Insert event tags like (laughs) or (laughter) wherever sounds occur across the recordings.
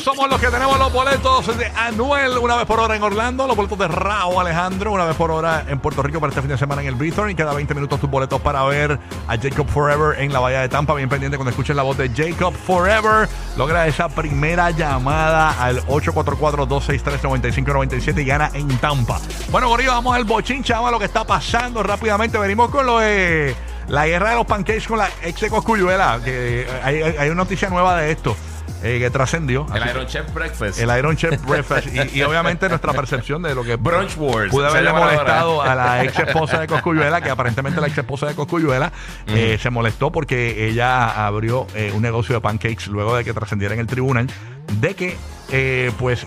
Somos los que tenemos los boletos de Anuel una vez por hora en Orlando, los boletos de Rao Alejandro una vez por hora en Puerto Rico para este fin de semana en el Bithorn y cada 20 minutos tus boletos para ver a Jacob Forever en la Bahía de Tampa. Bien pendiente cuando escuchen la voz de Jacob Forever. Logra esa primera llamada al 844-263-9597 y gana en Tampa. Bueno, Gorillo, vamos al bochincha, vamos a lo que está pasando rápidamente. Venimos con lo de la guerra de los pancakes con la ex de Coscuyuela, que hay una noticia nueva de esto. Eh, que trascendió. El Así- Iron Chef Breakfast. el Iron Chef (laughs) Breakfast y, y obviamente nuestra percepción de lo que Brunch Wars. pude haberle molestado a la ex (laughs) esposa de Coscuyuela que aparentemente la ex esposa de Coscuyuela eh, se molestó porque ella abrió eh, un negocio de pancakes luego de que trascendiera en el tribunal de que eh, pues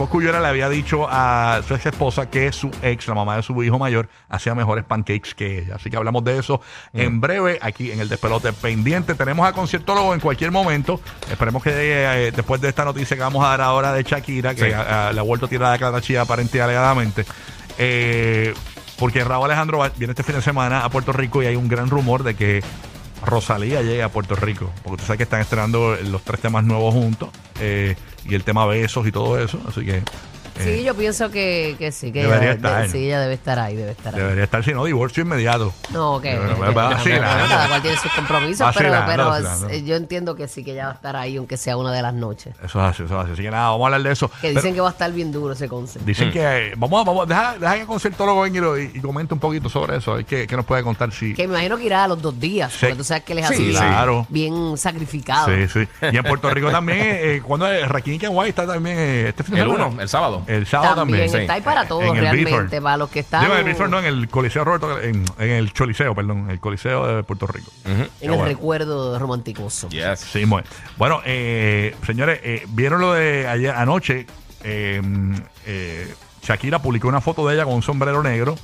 Coscuyuela le había dicho a su ex esposa que su ex, la mamá de su hijo mayor, hacía mejores pancakes que ella. Así que hablamos de eso en breve aquí en el despelote pendiente. Tenemos a conciertólogo en cualquier momento. Esperemos que eh, después de esta noticia que vamos a dar ahora de Shakira, que Sí. a- a- le ha vuelto a tirar la cara chía aparente y alegadamente. eh, porque Raúl Alejandro viene este fin de semana a Puerto Rico y hay un gran rumor de que Rosalía llegue a Puerto Rico. Porque tú sabes que están estrenando los tres temas nuevos juntos. eh, y el tema besos y todo eso. Así que Sí, eh, yo pienso que, que sí, que Debería ella, de- sí, ella debe estar ahí, debe estar ahí. debería estar, si no, divorcio inmediato. No, que, que- que- cada cual tiene sus compromisos, pero, Vacilando, pero vacilando. eh, yo entiendo que sí, que ella va a estar ahí, aunque sea una de las noches. Eso es así, eso es así. Así que nada, vamos a hablar de eso. Que Pero dicen que va a estar bien duro ese concierto. dicen que. eh, Vamos, a- vamos, deja, deja que el conciertólogo venga y, lo- y, y comente un poquito sobre eso. A ver qué, qué nos puede contar si. Que me imagino que irá a los dos días, Sí. porque tú sabes que él es Sí, así, claro. bien sacrificado. Sí, sí. Y en Puerto Rico también, eh, cuando Raquín Kenway está también eh, este fin de El semana. 1, el sábado. El sábado también. También sí. está ahí para todos En el realmente, Bithorn. para los que están Digo, en el Bithorn, no, en el Coliseo Roberto, en, en el Choliseo, perdón, el Coliseo de Puerto Rico. En el bueno. recuerdo romanticoso. Yes. Sí, muy- Bueno, eh, señores, eh, vieron lo de ayer anoche. eh, eh, Shakira publicó una foto de ella con un sombrero negro.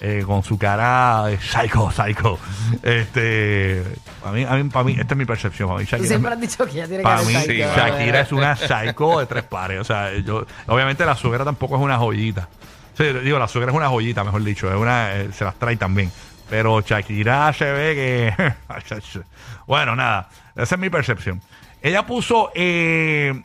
Eh, con su cara de psycho, psycho. Este, a mí, a mí, para mí, esta es mi percepción. Para mí, Tú Shakira, siempre has dicho que ella tiene que para mí, sí. Shakira es una psycho de tres pares. O sea, yo, obviamente la suegra tampoco es una joyita. Sí, digo, la suegra es una joyita, mejor dicho. Es una, eh, se las trae también. Pero Shakira se ve que. (laughs) bueno, nada. Esa es mi percepción. Ella puso eh,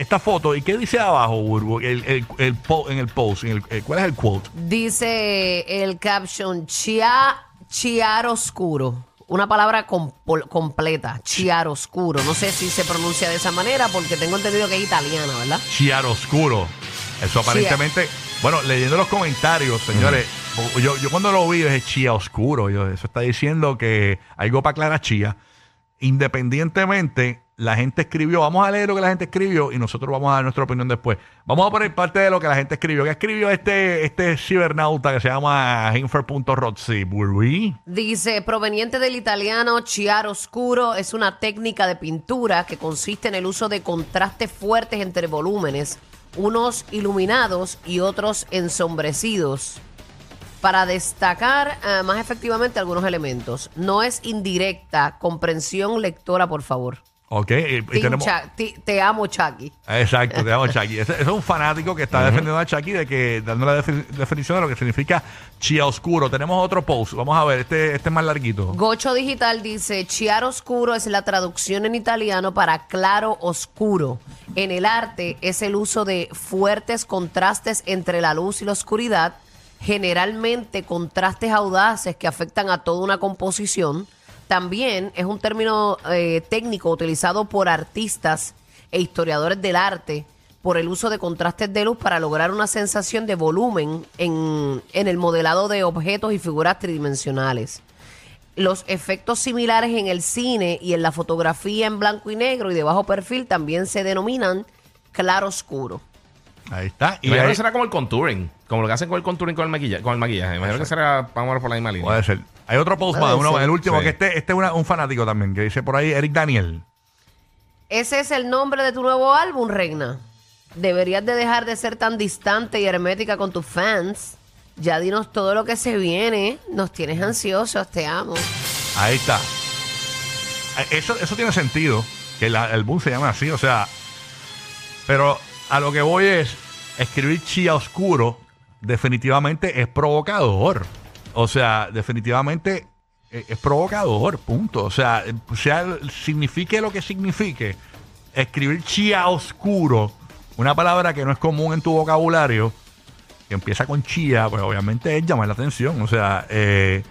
esta foto. ¿Y qué dice abajo, Burbu? El, el- el po- en el post. en el- eh, ¿Cuál es el quote? Dice el caption, chia, chiar oscuro. Una palabra compol- completa, chiar oscuro. No sé si se pronuncia de esa manera porque tengo entendido que es italiana, ¿verdad? Chiaroscuro. Eso aparentemente. Bueno, leyendo los comentarios, señores, yo, yo cuando lo vi dije chía oscuro. Yo, eso está diciendo que algo para Clara Chía. Independientemente, la gente escribió. Vamos a leer lo que la gente escribió y nosotros vamos a dar nuestra opinión después. Vamos a poner parte de lo que la gente escribió. ¿Qué escribió este, este cibernauta que se llama Hinfer.rotzi? Dice, proveniente del italiano chiar oscuro, es una técnica de pintura que consiste en el uso de contrastes fuertes entre volúmenes, unos iluminados y otros ensombrecidos, para destacar eh, más efectivamente algunos elementos. No es indirecta, comprensión lectora, por favor. Ok, y, y Team tenemos. Cha- ti- te amo, Chucky. Exacto, te llamo (laughs) Chucky. Ese es un fanático que está defendiendo a Chucky de que dando la defi- definición de lo que significa chía oscuro. Tenemos otro post. Vamos a ver, este, este es más larguito. Gocho Digital dice, chiaro oscuro es la traducción en italiano para claro oscuro. En el arte es el uso de fuertes contrastes entre la luz y la oscuridad, generalmente contrastes audaces que afectan a toda una composición. También es un término eh, técnico utilizado por artistas e historiadores del arte por el uso de contrastes de luz para lograr una sensación de volumen en, en el modelado de objetos y figuras tridimensionales. Los efectos similares en el cine y en la fotografía en blanco y negro y de bajo perfil también se denominan claro oscuro. Ahí está. Y Imagino ahí- que será como el contouring. Como lo que hacen con el contouring con el maquillaje. Con el maquillaje. Imagino que será, vamos a ver por la misma línea. puede ser. Hay otro post más, uno, el último, Sí. que este, este es una- un fanático también, que dice por ahí Eric Daniel. Ese es el nombre de tu nuevo álbum, Reina. Deberías de dejar de ser tan distante y hermética con tus fans. Ya dinos todo lo que se viene. Nos tienes ansiosos, te amo. Ahí está. Eh, Eso, eso tiene sentido, que la- el boom se llama así, o sea. Pero a lo que voy es, escribir chía oscuro definitivamente es provocador. O sea, definitivamente eh, es provocador, punto. O sea, sea signifique lo que signifique, escribir chía oscuro, una palabra que no es común en tu vocabulario, que empieza con chía, pues obviamente es llamar la atención. O sea, eh,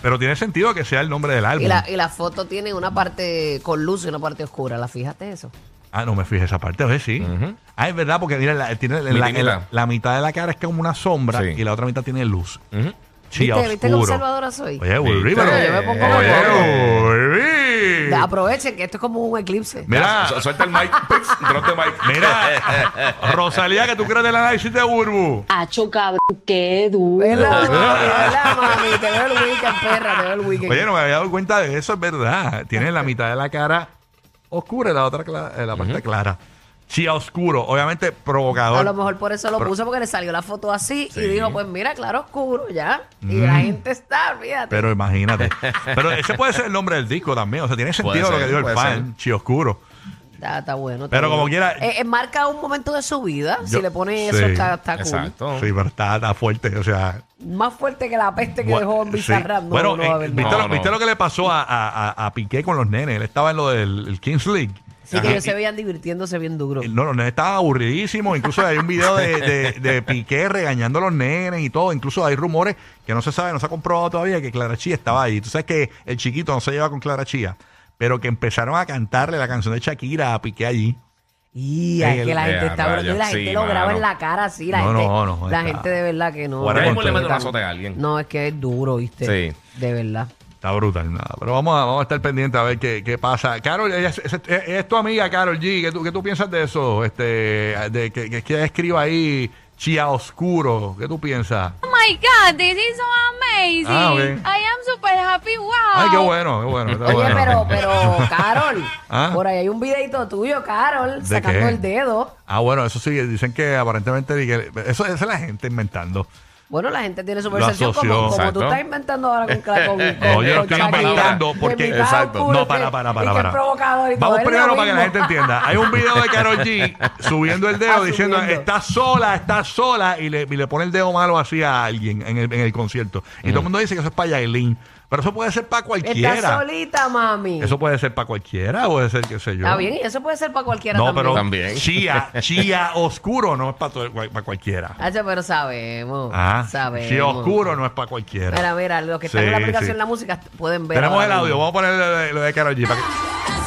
pero tiene sentido que sea el nombre del álbum. Y la, y la foto tiene una parte con luz y una parte oscura. ¿La fijaste eso? Ah, no me fijé esa parte, ver sí. Ujú. Ah, es verdad, porque mira, la, tiene la, Mitad y la- mitad. la mitad de la cara es como una sombra Sí. y la otra mitad tiene luz. Ujú. Chía ¿Viste, ¿Viste qué oscuro. observadora soy? Oye, Viste. pero... Yo me pongo Oye. Aprovechen que esto es como un eclipse. Mira, Su- Suelta el mic. pix, drop the mic. mira, (laughs) Rosalía, que tú crees del análisis de Burbu. Acho, cabrón, qué duro. ¿Verdad, (laughs) mami? ¿Verdad, mami? Te veo el weekend, perra, te veo el weekend. Oye, no me había dado cuenta de eso, es verdad. Tiene la mitad de la cara oscura y la otra cla- eh, la parte clara. Chía oscuro, obviamente provocador. A lo mejor por eso lo puso porque le salió la foto así Sí. y dijo, pues mira, claro, oscuro, ya. Y la gente está, fíjate. Pero imagínate. (laughs) Pero ese puede ser el nombre del disco también. O sea, tiene sentido lo ser, que dijo el puede fan. ser. Chi oscuro. Está, está bueno. está Pero como quiera- Eh, eh, marca un momento de su vida. Yo- si le pone sí. eso, está, está cool. Exacto. Sí, pero está, está fuerte. O sea. Más fuerte que la peste que dejó en sí. Bizarrap. No, bueno, no eh, va a haber ¿viste, nada. lo, No, viste no. lo que le pasó a, a, a- a Piqué con los nenes? Él estaba en lo del el Kings League. Sí, que ellos se veían divirtiéndose bien duro. No, los nenes estaban aburridísimos. Incluso hay un video de, de, de (laughs) Piqué regañando a los nenes y todo. Incluso hay rumores que no se sabe, no se ha comprobado todavía que Clara Chía estaba ahí. Tú sabes que el chiquito no se lleva con Clara Chía. Pero que empezaron a cantarle la canción de Shakira a Piqué allí. Y es que el- la gente Eh, está rayos, brotando y la gente lo graba mano. en la cara así. La No, gente, no, no, la está- gente de verdad que no. Ahora mismo le mete un azote a alguien. No, es que es duro, ¿viste? Sí. De verdad. Está brutal, nada. Pero vamos a, vamos a estar pendientes a ver qué, qué pasa. Carol, ella es, es- es- es tu amiga, Carol G. ¿Qué tú, qué tú piensas de eso? Este, de que, que, que ella escriba ahí Chía Oscuro. ¿Qué tú piensas? Oh my God, this is so amazing. Ah. I am super happy. Wow. Ay, qué bueno, qué bueno. está Oye, bueno. pero, pero, (laughs) Carol, ¿Ah? por ahí hay un videito tuyo, Carol, ¿De sacando qué? el dedo. Ah, bueno, eso sí, dicen que aparentemente eso, eso es la gente inventando. Bueno, la gente tiene su percepción como, como tú estás inventando ahora con, con, (laughs) con No, yo lo con estoy inventando porque- Exacto. No, para, para, para, para. es provocador y todo, Vamos primero para que la gente entienda. Hay un video de Carol G (laughs) subiendo el dedo diciendo está sola, está sola y le, y le pone el dedo malo así a alguien en el, en el concierto. Y todo el mundo dice que eso es para Yailin. Pero eso puede ser para cualquiera. solita, mami. Eso puede ser para cualquiera, puede ser, qué sé yo. Está bien, y eso puede ser para cualquiera No, también. pero También. chía, chía oscuro no es para, todo- para cualquiera. Hacho, pero sabemos. Ah, sabemos. chía oscuro no es para cualquiera. Mira, mira, los que están en la aplicación sí. de la música pueden ver. Tenemos ahora el audio, vamos a poner lo de, lo de Karol G. para que-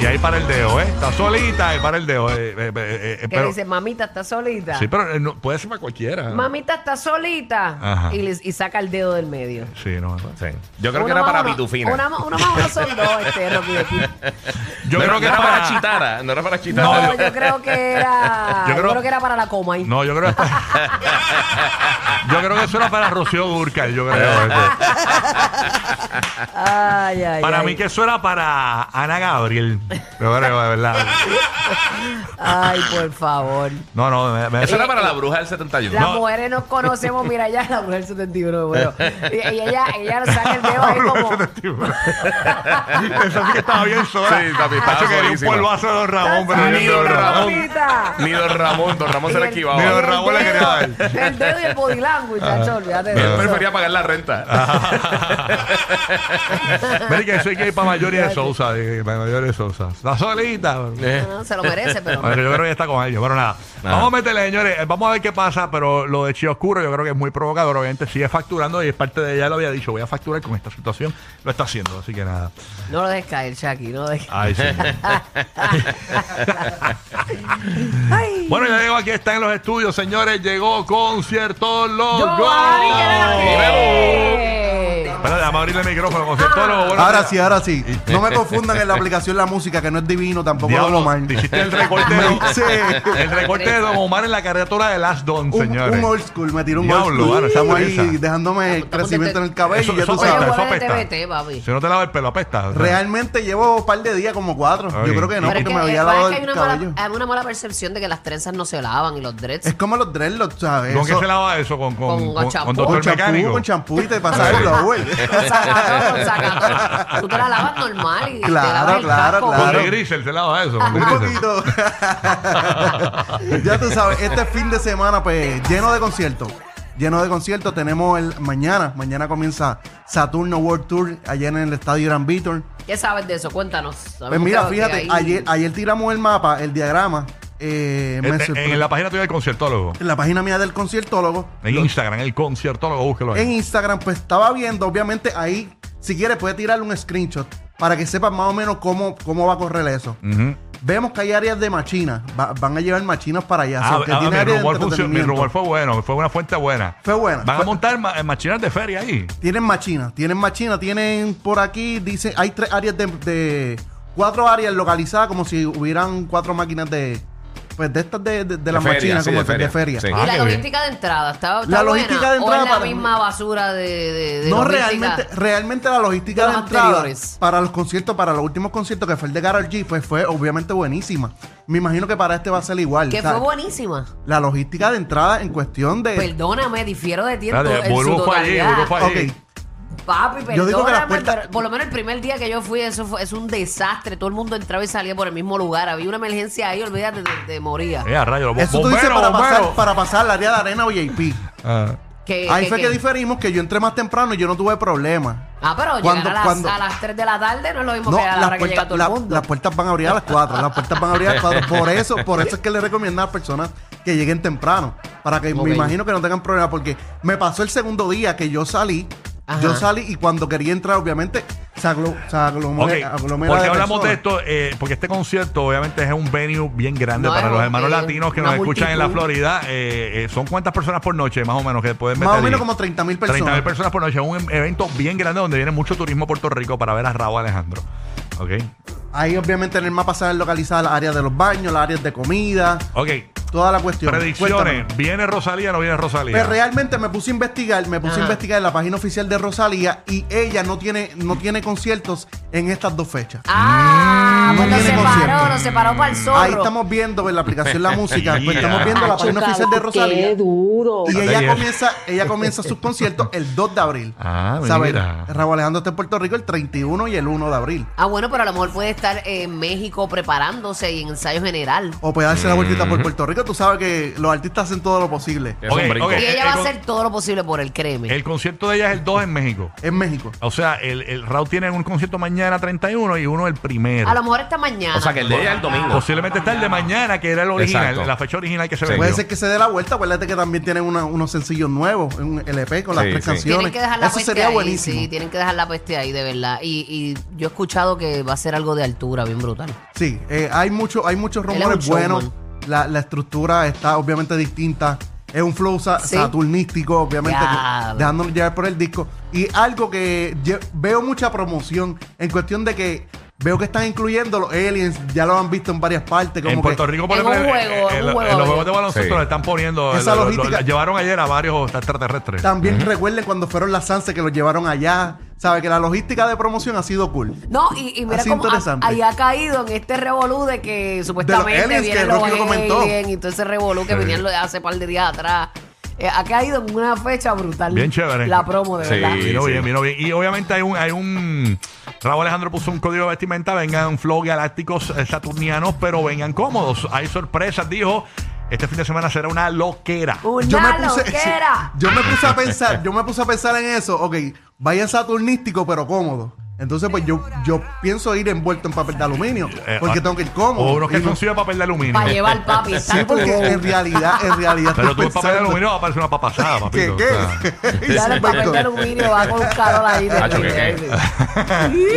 Y ahí para el dedo, ¿eh? Está solita y para el dedo. eh, eh, eh, eh, Que pero- dice, mamita, está solita. sí, pero eh, no- puede ser para cualquiera. Mamita está solita. Ajá. Y, les- y saca el dedo del medio. Sí, no. Sí. Yo creo Uno que era para Pitufina. Una, más- uno más uno son dos, este Rocky aquí. (laughs) Yo no, creo que era para para Chitara. No era para Chitara. No, yo creo que era. Yo Yo creo- que era para la coma ahí. No, yo creo que (laughs) Yo creo que eso era para Rocío Durcal, yo creo. (laughs) eso. Ay, ay, Para ay. mí que eso era para Ana Gabriel. De verdad. Ay, por favor. No, no, me, me- Eso era para la bruja del 71. Las No. mujeres nos conocemos, mira, ya la mujer 71, bueno. Y, y ella, ella nos saca el dedo ahí como. Esa sí que estaba bien sola. Sí, papi, estaba Hacho, quería un solísima. polvazo de Don Ramón, pero Ni Don Ramón. Ramón. Mamita. Ni Don Ramón, Don Ramón se le el- esquivaba. Ni Don Ramón le quería dar. El dedo y el body language, chacho, olvídate de Él eso. prefería pagar la renta. (laughs) Mira que soy gay para Mayori de Sousa, de- para Mayori de Sousa. La solita. Eh. No, se lo merece, pero. Bueno, yo creo que ya está con ellos, pero nada. Nada. Vamos a meterle, señores. eh, Vamos a ver qué pasa, pero lo de Chio Oscuro yo creo que es muy provocador. Obviamente sigue facturando y es parte de ella lo había dicho. Voy a facturar con esta situación. Lo está haciendo, así que nada. No lo dejes caer, Shaki, no lo dejes Ay, sí. (laughs) Ay. bueno, ya llegó aquí, está en los estudios, señores. Llegó Concierto Loco. Giovanni, ¿qué era lo que- Espera, déjame abrirle el micrófono, Concierto Ahora sí, ahora sí. (laughs) No me confundan en la aplicación la música, que no es divino, tampoco Diablo, lo mal. te hiciste el recorte de, (laughs) Sí. el recorte de Don Omar en la carretera de Last Don, Un, señores. un old school, me tiró un Diablo, old school. mano, esa Estamos ahí dejándome Estamos crecimiento en el cabello Eso- y ya eso tú Oye, sabes. eso huele de apesta. TBT, papi. Si no te lavas el pelo, apesta. Realmente llevo un par de días, como cuatro. Ok. Yo creo que no, Pero es porque que, me había es lavado que hay el una, cabello. mala, hay una mala percepción de que las trenzas no se lavan y los dreads. Es como los dreadlocks, ¿sabes? ¿Con qué Eso- se lava eso? ¿Con, con, Con con, champú. con doctor champú, mecánico? con champú y te pasas el (laughs) blower. Con sacatón, con sacatón. Tú te la lavas normal y te Claro, lavas el claro, casco. Con claro. el grisel se lava eso. Con Un poquito. (laughs) ya tú sabes, este fin de semana, pues, lleno de conciertos. Lleno de conciertos. Tenemos el mañana. Mañana comienza Saturno World Tour allá en el estadio Gran Víctor. ¿Qué sabes de eso? Cuéntanos. Pues mira, fíjate, ahí- ayer, ayer tiramos el mapa, el diagrama. eh, me En, sorpre- en la página tuya del conciertólogo. en la página mía del conciertólogo. En Instagram, el conciertólogo, búsquelo ahí. En Instagram, pues estaba viendo, obviamente ahí, si quieres, puedes tirarle un screenshot para que sepas más o menos cómo, cómo va a correr eso. Vemos que hay áreas de machinas, va- van a llevar machinas para allá. Ah, ah, mi, rumor mi rumor fue bueno, fue una fuente buena. Fue buena. Van a montar ma- machinas de feria ahí. Tienen machinas, tienen machinas, tienen por aquí, dice, hay tres áreas de, de- cuatro áreas localizadas como si hubieran cuatro máquinas de, pues de estas de, de, de las feria, machinas, sí, como de feria. ¿Y Ah, la bien. logística de entrada? ¿Está, está La buena? logística de entrada ¿O es la para- misma basura de, de, de No, logística? realmente, realmente la logística De entrada anteriores. para los conciertos, para los últimos conciertos que fue el de Karol G, pues fue obviamente buenísima. Me imagino que para este va a ser igual. Que o sea, fue buenísima. La logística de entrada en cuestión de... Perdóname, difiero de ti en, Espérate, tu- en su Burbu fue allí, totalidad. Burbu fue allí. Papi, perdóname, Yo digo que las puertas- pero por lo menos el primer día que yo fui, eso fue, es un desastre. Todo el mundo entraba y salía por el mismo lugar. Había una emergencia ahí, olvídate, de, de moría. Eh, a rayo, Eso tú dices bombero, para pasar, para pasar al área de arena VIP. Ah. Que, Ahí que- fue que, que- diferimos que yo entré más temprano y yo no tuve problema. Ah, pero Cuando- llegar a las, cuando- a las 3 de la tarde no es lo mismo No, que a la las hora que llega puertas, todo la- el mundo. las puertas van a abrir a las 4. Las puertas van a abrir a las 4. (laughs) Por eso, por eso es que le recomiendo a las personas que lleguen temprano. Para que me imagino que no tengan problema. Porque me pasó el segundo día que yo salí. Ajá. Yo salí y cuando quería entrar, obviamente, se, aglo- se aglomera, Ok, aglomera porque de hablamos de esto, eh, porque este concierto obviamente es un venue bien grande No, para los hermanos eh, latinos que nos escuchan en la. Florida. Eh, eh, ¿Son cuántas personas por noche, más o menos, que pueden meter? Más o menos ahí? como 30 mil 30 personas. mil personas por noche. Es un evento bien grande donde viene mucho turismo a Puerto Rico para ver a Raúl Alejandro. ¿Ok? Ahí obviamente en el mapa salen localizadas las áreas de los baños, las áreas de comida, Ok. toda la cuestión. Predicciones. Cuéntame. ¿Viene Rosalía o no viene Rosalía? Pues realmente me puse a investigar, me puse Ajá. a investigar en la página oficial de Rosalía y ella no tiene, no tiene conciertos en estas dos fechas. Ah, Mm, pues no tiene separó, lo separó para el zorro. Ahí estamos viendo en la aplicación La Música, pues estamos viendo la página oficial de Rosalía. Qué duro. Y ella comienza, ella comienza sus conciertos el 2 de abril. Ah, ¿Sabes? Raúl Alejandro está en Puerto Rico el 31 y el 1 de abril. Ah, bueno, pero a lo mejor puede estar en México preparándose y en ensayo general. O puede darse la vueltita por Puerto Rico. Tú sabes que los artistas hacen todo lo posible. Es Ok, un brinco. ok. Y ella el va a hacer todo lo posible por el créeme. El concierto de ella es el 2 en México. En México. O sea, el, el Raúl tiene un concierto mañana 31 y uno el primero. A lo mejor esta mañana. O sea, que el de ella es el domingo. Posiblemente está el de mañana, que era el original, Exacto. la fecha original que se Sí. ve. Puede ser que se dé la vuelta. Acuérdate que también tienen una- unos sencillos nuevos, un LP con las Sí, tres sí. canciones. Tienen que dejar la Eso peste sería ahí, buenísimo. Sí, tienen que dejar la peste ahí, de verdad. Y, y yo he escuchado que va a ser algo de altura, bien brutal. Sí, eh, hay, mucho, hay muchos rumores buenos. La, la estructura está obviamente distinta. Es un flow sa- Sí. saturnístico, obviamente, que- dejándonos llevar por el disco. Y algo que veo mucha promoción en cuestión de que veo que están incluyendo los aliens. Ya lo han visto en varias partes. Como en Puerto que, Rico, por ejemplo, un juego, en, en un en juego los juegos de baloncesto Sí. le están poniendo. Esa lo- lo- logística- lo- llevaron ayer a varios extraterrestres. También recuerden cuando fueron las Sanse que los llevaron allá. Sabe que la logística de promoción ha sido cool. No, y, y mira Así cómo ha- interesante. ahí ha caído en este revolú de que supuestamente aliens que vienen los Rocky lo comentó. aliens y todo ese revolú que Sí. venían lo de hace par de días atrás. Eh, ha caído en una fecha brutal. Bien chévere. La promo, de Sí. verdad. Vino sí. bien, vino bien. Y obviamente hay un, hay un. Raúl Alejandro puso un código de vestimenta. Vengan flow galácticos saturnianos, pero vengan cómodos. Hay sorpresas, dijo. Este fin de semana será una loquera. Una Yo me puse, (laughs) loquera. yo me puse a pensar, yo me puse a pensar en eso. Ok, vaya saturnístico, pero cómodo. Entonces, pues yo, yo pienso ir envuelto en papel de aluminio. Eh, Porque ah, tengo que ir cómodo. O Y que no- papel de aluminio. Para llevar papi. Sí, porque en realidad, en realidad. Pero estoy tú el papel de pensando- aluminio va a parecer una papasada, papito. ¿Qué? o sea. ¿Qué? (laughs) Ya el papel de aluminio va con calor ahí. de Hacho, ¿qué, terrible.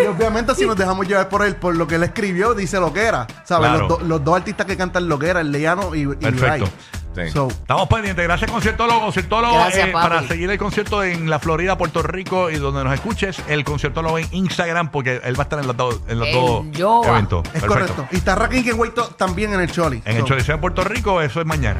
Y obviamente si nos dejamos llevar por él, por lo que él escribió, dice lo que era. ¿Sabes? Claro. Los, do- los dos artistas que cantan lo que era, el Leano y, y Perfecto. Sí. So, Estamos pendientes. Gracias, conciertólogo. Conciertólogo, Gracias, eh, papi. para seguir el concierto en la Florida, Puerto Rico y donde nos escuches, el conciertólogo en Instagram, porque él va a estar en los dos, en los En dos Yoba. eventos. es Perfecto. correcto. Y está Rakim Kenwaito también en el Choli. En el So, Choliseo de Puerto Rico, eso es mañana.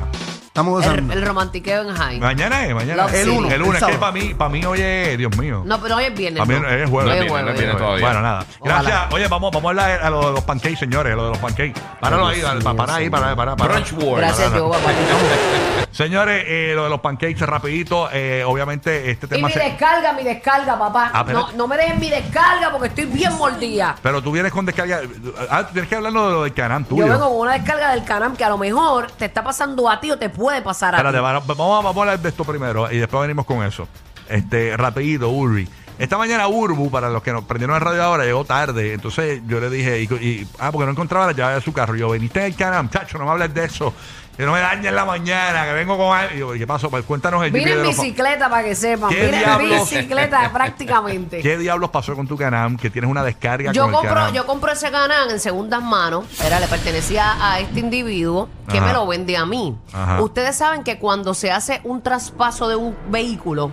Estamos El, usando. el romantiqueo en High. Mañana es, mañana Love es. City. El lunes, El que sábado. para mí, para mí, oye, Dios mío. No, pero hoy es viernes. También ¿no? es jueves. Hoy. Bueno, nada. Ojalá. Gracias. Oye, vamos, vamos a hablar a lo de los pancakes, señores, lo de los pancakes. Páralo ahí, dale, pa- para ahí, para, para, para. Brunch War. Gracias, Jehová. papi. (laughs) Señores, eh, lo de los pancakes, rapidito, eh, obviamente este Y tema mi se- descarga, mi descarga, papá. Ah, pero- no, no me dejen mi descarga porque estoy bien mordida. Pero tú vienes con descarga. Ah, tú tienes que hablarnos de lo del canal tuyo. Yo vengo con una descarga del canal que a lo mejor te está pasando a ti o te puede pasar a Espérate, ti. vamos, vamos, vamos a hablar de esto primero y después venimos con eso. Este, rapidito, Urbi. Esta mañana Urbu, para los que nos prendieron el radio ahora, llegó tarde. Entonces yo le dije, y, y- ah, porque no encontraba la llave de su carro. Yo, veniste del canal, chacho, no me hables de eso. Que no me dañes en la mañana, que vengo con algo. Y yo, ¿qué pasó? Pues cuéntanos el Vine en bicicleta para que sepan. ¿Qué Vine en diablos? bicicleta (laughs) prácticamente. ¿Qué diablos pasó con tu canal? Que tienes una descarga Yo con el compro, Can-Am? yo compro ese canal en segundas manos, era, le pertenecía a este individuo que Ajá. me lo vende a mí. Ajá. Ustedes saben que cuando se hace un traspaso de un vehículo,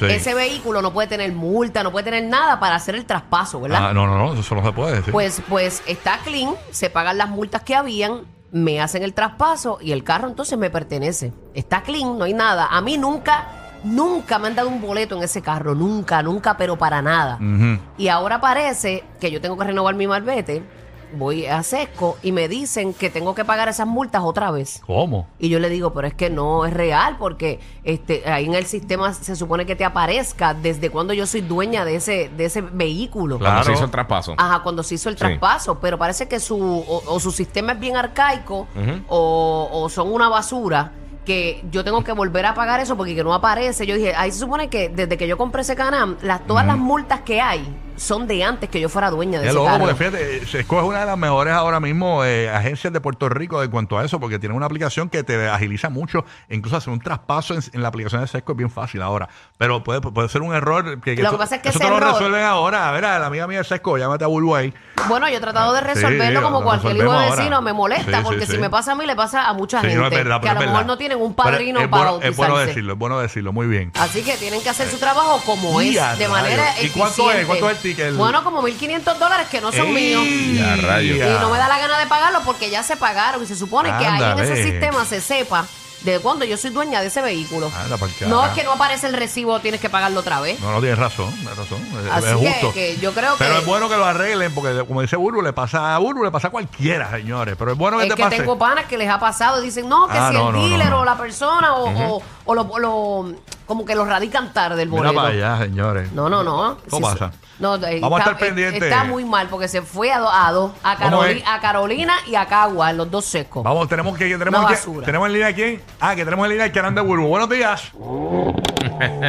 Sí. ese vehículo no puede tener multa, no puede tener nada para hacer el traspaso, ¿verdad? Ah, no, no, no, eso no se puede decir. Pues, pues está clean, se pagan las multas que habían, me hacen el traspaso y el carro entonces me pertenece. Está clean, no hay nada. A mí nunca, nunca me han dado un boleto en ese carro, nunca, nunca, pero para nada. Y ahora parece que yo tengo que renovar mi malvete, voy a Sesco y me dicen que tengo que pagar esas multas otra vez. ¿Cómo? Y yo le digo, pero es que no es real porque este ahí en el sistema se supone que te aparezca desde cuando yo soy dueña de ese de ese vehículo. Claro. Cuando se hizo el traspaso. Ajá, cuando se hizo el Sí. traspaso, pero parece que su o, o su sistema es bien arcaico Ujú. o, o son una basura que yo tengo que volver a pagar eso porque que no aparece. Yo dije, ahí se supone que desde que yo compré ese canal, las, todas las multas que hay son de antes que yo fuera dueña de Es ese loco, carro. porque fíjate, se escoge una de las mejores ahora mismo eh, agencias de Puerto Rico en cuanto a eso, porque tiene una aplicación que te agiliza mucho, e incluso hacer un traspaso en, en la aplicación de Sesco es bien fácil ahora. Pero puede, puede ser un error. Que, Lo que pasa es que eso te lo error- resuelven ahora. A ver, a la amiga mía de Sesco, llámate a Bulway. Bueno, yo he tratado de resolverlo Sí, como cualquier hijo de ahora. vecino. Me molesta Sí, porque sí. si me pasa a mí, le pasa a mucha gente no es verdad, que a lo mejor no tienen un padrino es para bueno, es bueno decirlo, es bueno decirlo, muy bien. Así que tienen que hacer su trabajo como es, de manera rayos. ¿Y eficiente. cuánto es? ¿Cuánto es el Bueno, como 1.500 dólares que no son míos. Y rayos. No me da la gana de pagarlo porque ya se pagaron y se supone que ahí en Ándale. ese sistema se sepa de cuándo yo soy dueña de ese vehículo. Anda pa'l no es que no aparece el recibo, tienes que pagarlo otra vez. No, no tienes razón, tienes razón. Es- Así es que- justo. que yo creo Pero es bueno que lo arreglen, porque como dice Burbu, le pasa a Burbu, le pasa a cualquiera, señores. Pero es bueno que Es te que pase. tengo panas que les ha pasado y dicen, no, que Ah, si no, el no, dealer no. o la persona o, o- o lo, lo- como que lo radican tarde el Mira boleto. para allá, señores. No, no, no. ¿Cómo Sí, pasa? No, eh, Vamos a estar pendientes. eh, Está muy mal porque se fue a dos, a, dos, a, ¿Cómo Caroli- es? a Carolina y a Cagua, los dos secos. Vamos, tenemos que tenemos Una que- basura. tenemos en línea a quién? Ah, que tenemos en línea al canal de Burbu. Buenos días.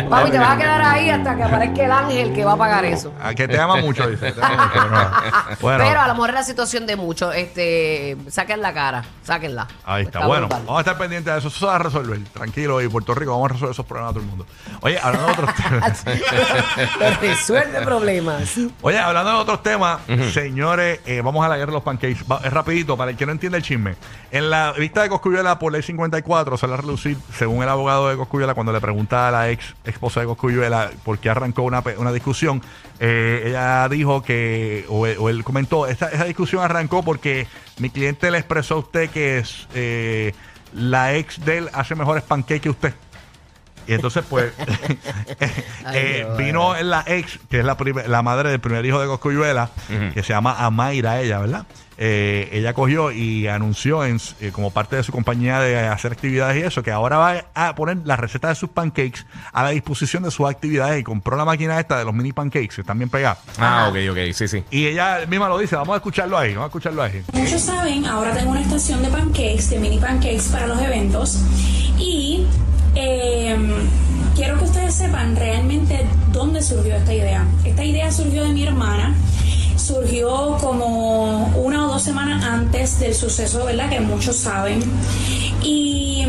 Papi, te vas a quedar ahí hasta que aparezca el ángel que va a pagar eso. (laughs) Ah, que te ama mucho, dice. Te ama mucho, pero no. Bueno, Pero a lo mejor es la situación de muchos. Este, saquen la cara, sáquenla. ahí está. Bueno, brutal. vamos a estar pendientes de eso. Eso se va a resolver. Tranquilo, y Puerto Rico, vamos a resolver esos problemas a todo el mundo. Oye, hablando de otros (laughs) temas. (laughs) Lo resuelve problemas. Oye, hablando de otros temas, señores, eh, vamos a la guerra de los pancakes. Va- es rapidito, para el que no entiende el chisme. En la vista de Coscuyuela por ley 54 sale a relucir, según el abogado de Coscuyuela, cuando le pregunta a la ex esposa de Coscuyuela por qué arrancó una, una discusión, eh, ella dijo que, o, él- comentó, esta, esa discusión arrancó porque mi cliente le expresó a usted que eh, la ex de él hace mejores pancakes que usted. Y entonces, pues, (laughs) eh, vino la ex, que es la, la madre del primer hijo de Coscuyuela, que se llama Amaira, ella, ¿verdad? Eh, ella cogió y anunció en, eh, como parte de su compañía de hacer actividades y eso, que ahora va a poner la receta de sus pancakes a la disposición de sus actividades y compró la máquina esta de los mini pancakes, que están bien pegados. Ah, ok, ok, sí, sí. Y ella misma lo dice, vamos a escucharlo ahí, vamos a escucharlo ahí. Muchos saben, ahora tengo una estación de pancakes, de mini pancakes para los eventos. Y eh, quiero que ustedes sepan realmente dónde surgió esta idea. Esta idea surgió de mi hermana. Surgió como una o dos semanas antes del suceso, ¿verdad? Que muchos saben. Y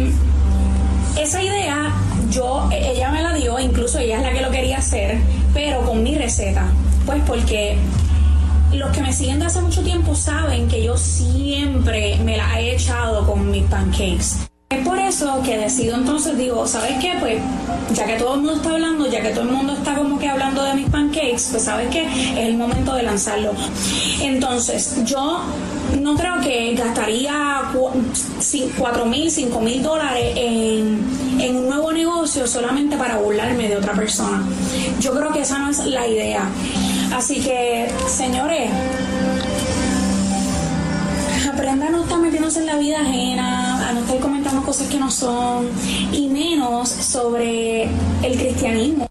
esa idea, yo, ella me la dio, incluso ella es la que lo quería hacer, pero con mi receta. Pues porque los que me siguen de hace mucho tiempo saben que yo siempre me la he echado con mis pancakes. Es por eso que decido entonces, digo, ¿sabes qué? Pues ya que todo el mundo está hablando, ya que todo el mundo está como que hablando de mis pancakes, pues ¿sabes qué? Es el momento de lanzarlo. Entonces, yo no creo que gastaría cu- cin- cuatro mil, cinco mil dólares en, en un nuevo negocio solamente para burlarme de otra persona. Yo creo que esa no es la idea. Así que, señores, no estar metiéndose en la vida ajena, a no estar comentando cosas que no son, y menos sobre el cristianismo.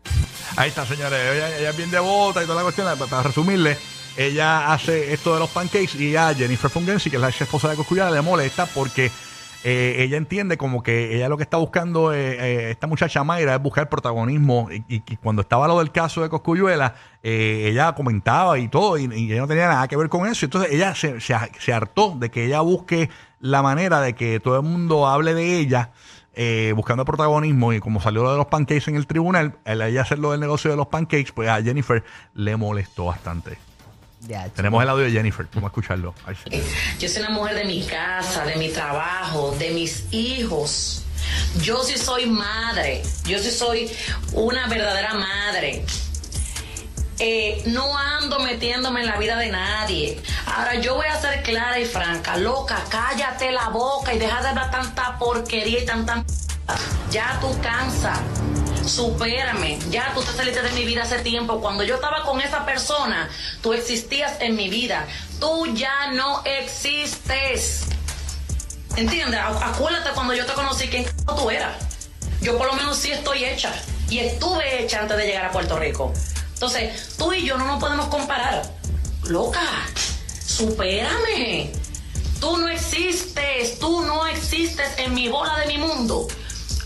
Ahí está, señores. Ella, es bien devota y toda la cuestión. Para, resumirle, ella hace esto de los pancakes y a Jennifer Fungensi, que es la ex esposa de Coscuyuela, le molesta porque eh, ella entiende como que ella lo que está buscando, eh, eh, esta muchacha Mayra, es buscar protagonismo. Y, cuando estaba lo del caso de Coscuyuela, eh, ella comentaba y todo, y, ella no tenía nada que ver con eso. Entonces ella se, se, se hartó de que ella busque la manera de que todo el mundo hable de ella eh, buscando protagonismo y como salió lo de los pancakes en el tribunal, al ella hacer lo del negocio de los pancakes, pues a Jennifer le molestó bastante. Ya. Tenemos el audio de Jennifer, vamos a escucharlo. Yo soy una mujer de mi casa, de mi trabajo, de mis hijos. Yo sí soy madre. Yo sí soy una verdadera madre. Eh, no ando metiéndome en la vida de nadie. Ahora yo voy a ser clara y franca. Loca, cállate la boca y deja de dar tanta porquería y tanta... Ya tú cansa. Supérame. Ya tú te saliste de mi vida hace tiempo. Cuando yo estaba con esa persona, tú existías en mi vida. Tú ya no existes. ¿Entiendes? Acu- Acuérdate cuando yo te conocí quién tú eras. Yo por lo menos sí estoy hecha. Y estuve hecha antes de llegar a Puerto Rico. Entonces, tú y yo no nos podemos comparar. Loca, supérame. Tú no existes, tú no existes en mi bola de mi mundo.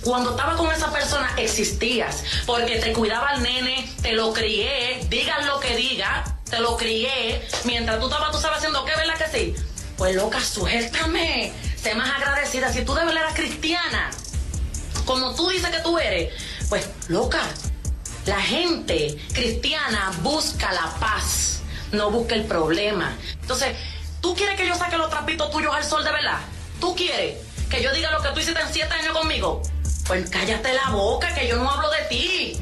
Cuando estaba con esa persona existías, porque te cuidaba al nene, te lo crié, digan lo que diga, te lo crié, mientras tú estabas, tú sabes haciendo qué, ¿verdad que sí? Pues loca, suéltame, sé más agradecida, si tú de verdad eras cristiana, como tú dices que tú eres, pues loca, la gente cristiana busca la paz, no busca el problema. Entonces, ¿tú quieres que yo saque los trapitos tuyos al sol de verdad? ¿Tú quieres que yo diga lo que tú hiciste en siete años conmigo? Pues cállate la boca, que yo no hablo de ti.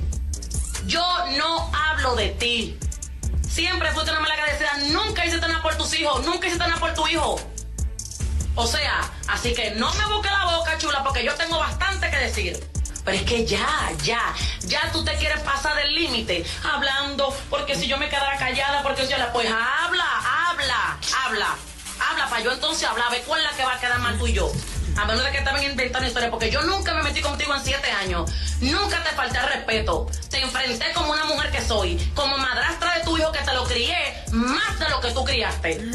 Yo no hablo de ti. Siempre fuiste una malagradecida. Nunca hiciste nada por tus hijos. Nunca hiciste nada por tu hijo. O sea, así que no me busque la boca, chula, porque yo tengo bastante que decir. Pero es que ya, ya, ya tú te quieres pasar del límite hablando, porque si yo me quedara callada, porque si yo la, pues habla, habla, habla, habla, para yo entonces hablar, a cuál es la que va a quedar mal tú y yo. A menos de que estaban inventando historias, porque yo nunca me metí contigo en siete años, nunca te falté al respeto, te enfrenté como una mujer que soy, como madrastra de tu hijo que te lo crié más de lo que tú criaste.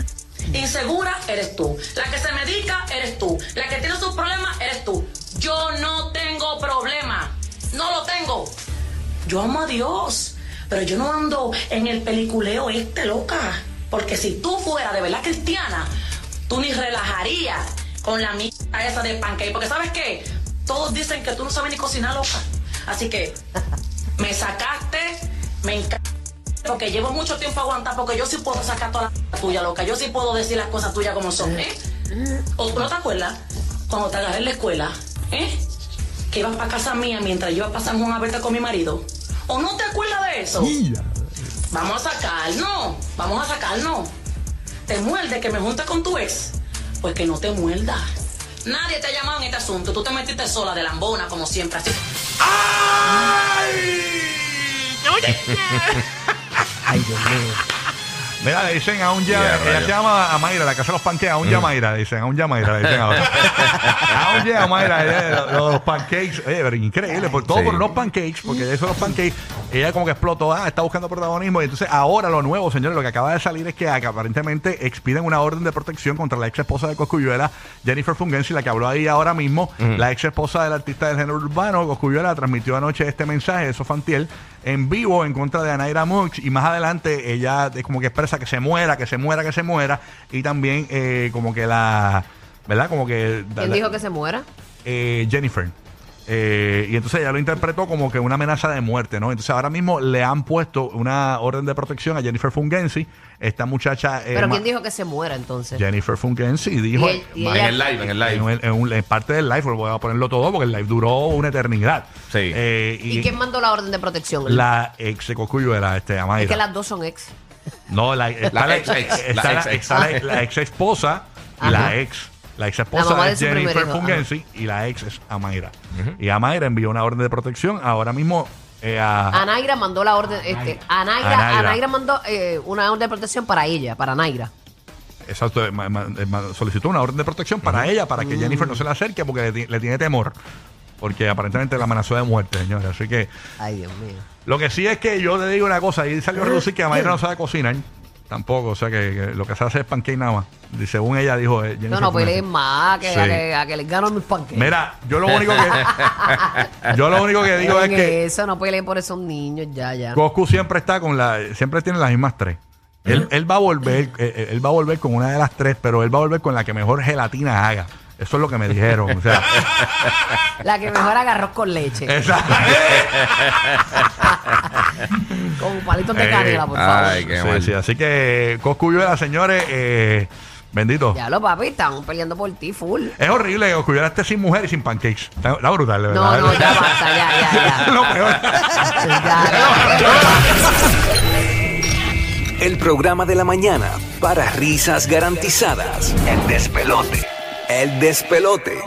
Insegura eres tú. La que se medica eres tú. La que tiene sus problemas eres tú. Yo no tengo problema. No lo tengo. Yo amo a Dios. Pero yo no ando en el peliculeo este, loca. Porque si tú fueras de verdad cristiana, tú ni relajarías con la mierda esa de pancake. Porque ¿sabes qué? Todos dicen que tú no sabes ni cocinar, loca. Así que (laughs) me sacaste, me encanta. Porque llevo mucho tiempo aguantar, porque yo sí puedo sacar toda la tuya, loca. Yo sí puedo decir las cosas tuyas como son, ¿eh? (laughs) ¿O tú no te acuerdas? Cuando te agarré en la escuela, ¿eh? Que ibas para casa mía mientras yo iba a pasar Juan a verte con mi marido. ¿O no te acuerdas de eso? Vamos a sacarnos, vamos a sacarnos. ¿Te muerde que me junte con tu ex? Pues que no te muerda. Nadie te ha llamado en este asunto. Tú te metiste sola de lambona, como siempre. Así. ¡Ah! (laughs) Ay, Dios mío. Mira, le dicen a un ya, Yeah, ella se llama Amaira, la casa de los pancakes, a un Yamaira, le dicen, a un Yamaira, le dicen ahora. (laughs) a un Yamaira, los, los pancakes, oye, pero increíble, por todo Sí. por unos pancakes, porque de esos los pancakes, ella como que explotó, ah, está buscando protagonismo, y entonces ahora lo nuevo, señores, lo que acaba de salir es que, aparentemente expiden una orden de protección contra la ex esposa de Coscuyuela, Jennifer Fungensi, la que habló ahí ahora mismo, la ex esposa del artista del género urbano, Coscuyuela, transmitió anoche este mensaje, eso Fantiel, en vivo en contra de Anaira Mux y más adelante ella como que expresa que se muera, que se muera, que se muera y también eh, como que la, ¿verdad? Como que... ¿Quién la- dijo que se muera? eh, Jennifer. Eh, y entonces ella lo interpretó como que una amenaza de muerte, ¿no? Entonces ahora mismo le han puesto una orden de protección a Jennifer Fungensi, esta muchacha... eh, ¿Pero ma- quién dijo que se muera entonces? Jennifer Fungensi dijo... Y él- y En el live, en el en, live. en un- en parte del live, voy a ponerlo todo porque el live duró una eternidad. Sí. Eh, ¿Y quién mandó la orden de protección? La ex de Cocuyuela, este, Amaira. es que las dos son ex. No, la, está La ex, ex, está la la, ex, ex. la- la ex esposa y Ajá. la ex. La ex La esposa de es Jennifer hijo, Fungensi y la ex es Amaira. Y Amaira envió una orden de protección ahora mismo eh, a. Anaira mandó la orden. Este, Anaira, Anaira. Anaira mandó eh, una orden de protección para ella, para Anaira. Exacto, ma- ma- eh, ma- solicitó una orden de protección para ella, para que Jennifer no se le acerque porque le, ti- le tiene temor. Porque aparentemente la amenazó de muerte, señores. Así que Ay, Dios mío. lo que sí es que yo le digo una cosa, ahí salió a reducir que Amaira no sabe cocinar. Tampoco, o sea que, que lo que se hace es pancake nada más. Y según ella dijo. eh, No, Jennifer no Fungensi. peleen más, que, Sí. a, que, a que les gano mis panqueques. Mira, yo lo único que (laughs) yo lo único que digo es que Eso, no peleen por esos niños, ya, ya. Goku siempre está con la siempre tiene las mismas tres. Él, él va a volver, eh, él va a volver con una de las tres, pero él va a volver con la que mejor gelatina haga. Eso es lo que me dijeron. O sea, (laughs) La que mejor haga arroz con leche. esa- (laughs) (laughs) Con palitos de Eh, canela, por favor. Ay, qué Sí, mal. sí, así que Coscuyuela, señores, eh, bendito. Ya lo papi, están peleando por ti, full. Es horrible que Coscuyuela esté sin mujer y sin pancakes. Está, está brutal, de No, verdad. no, ya basta, ya, ya, ya. (laughs) Lo peor. Ya, (laughs) ya. El programa de la mañana para risas garantizadas. El despelote. El despelote.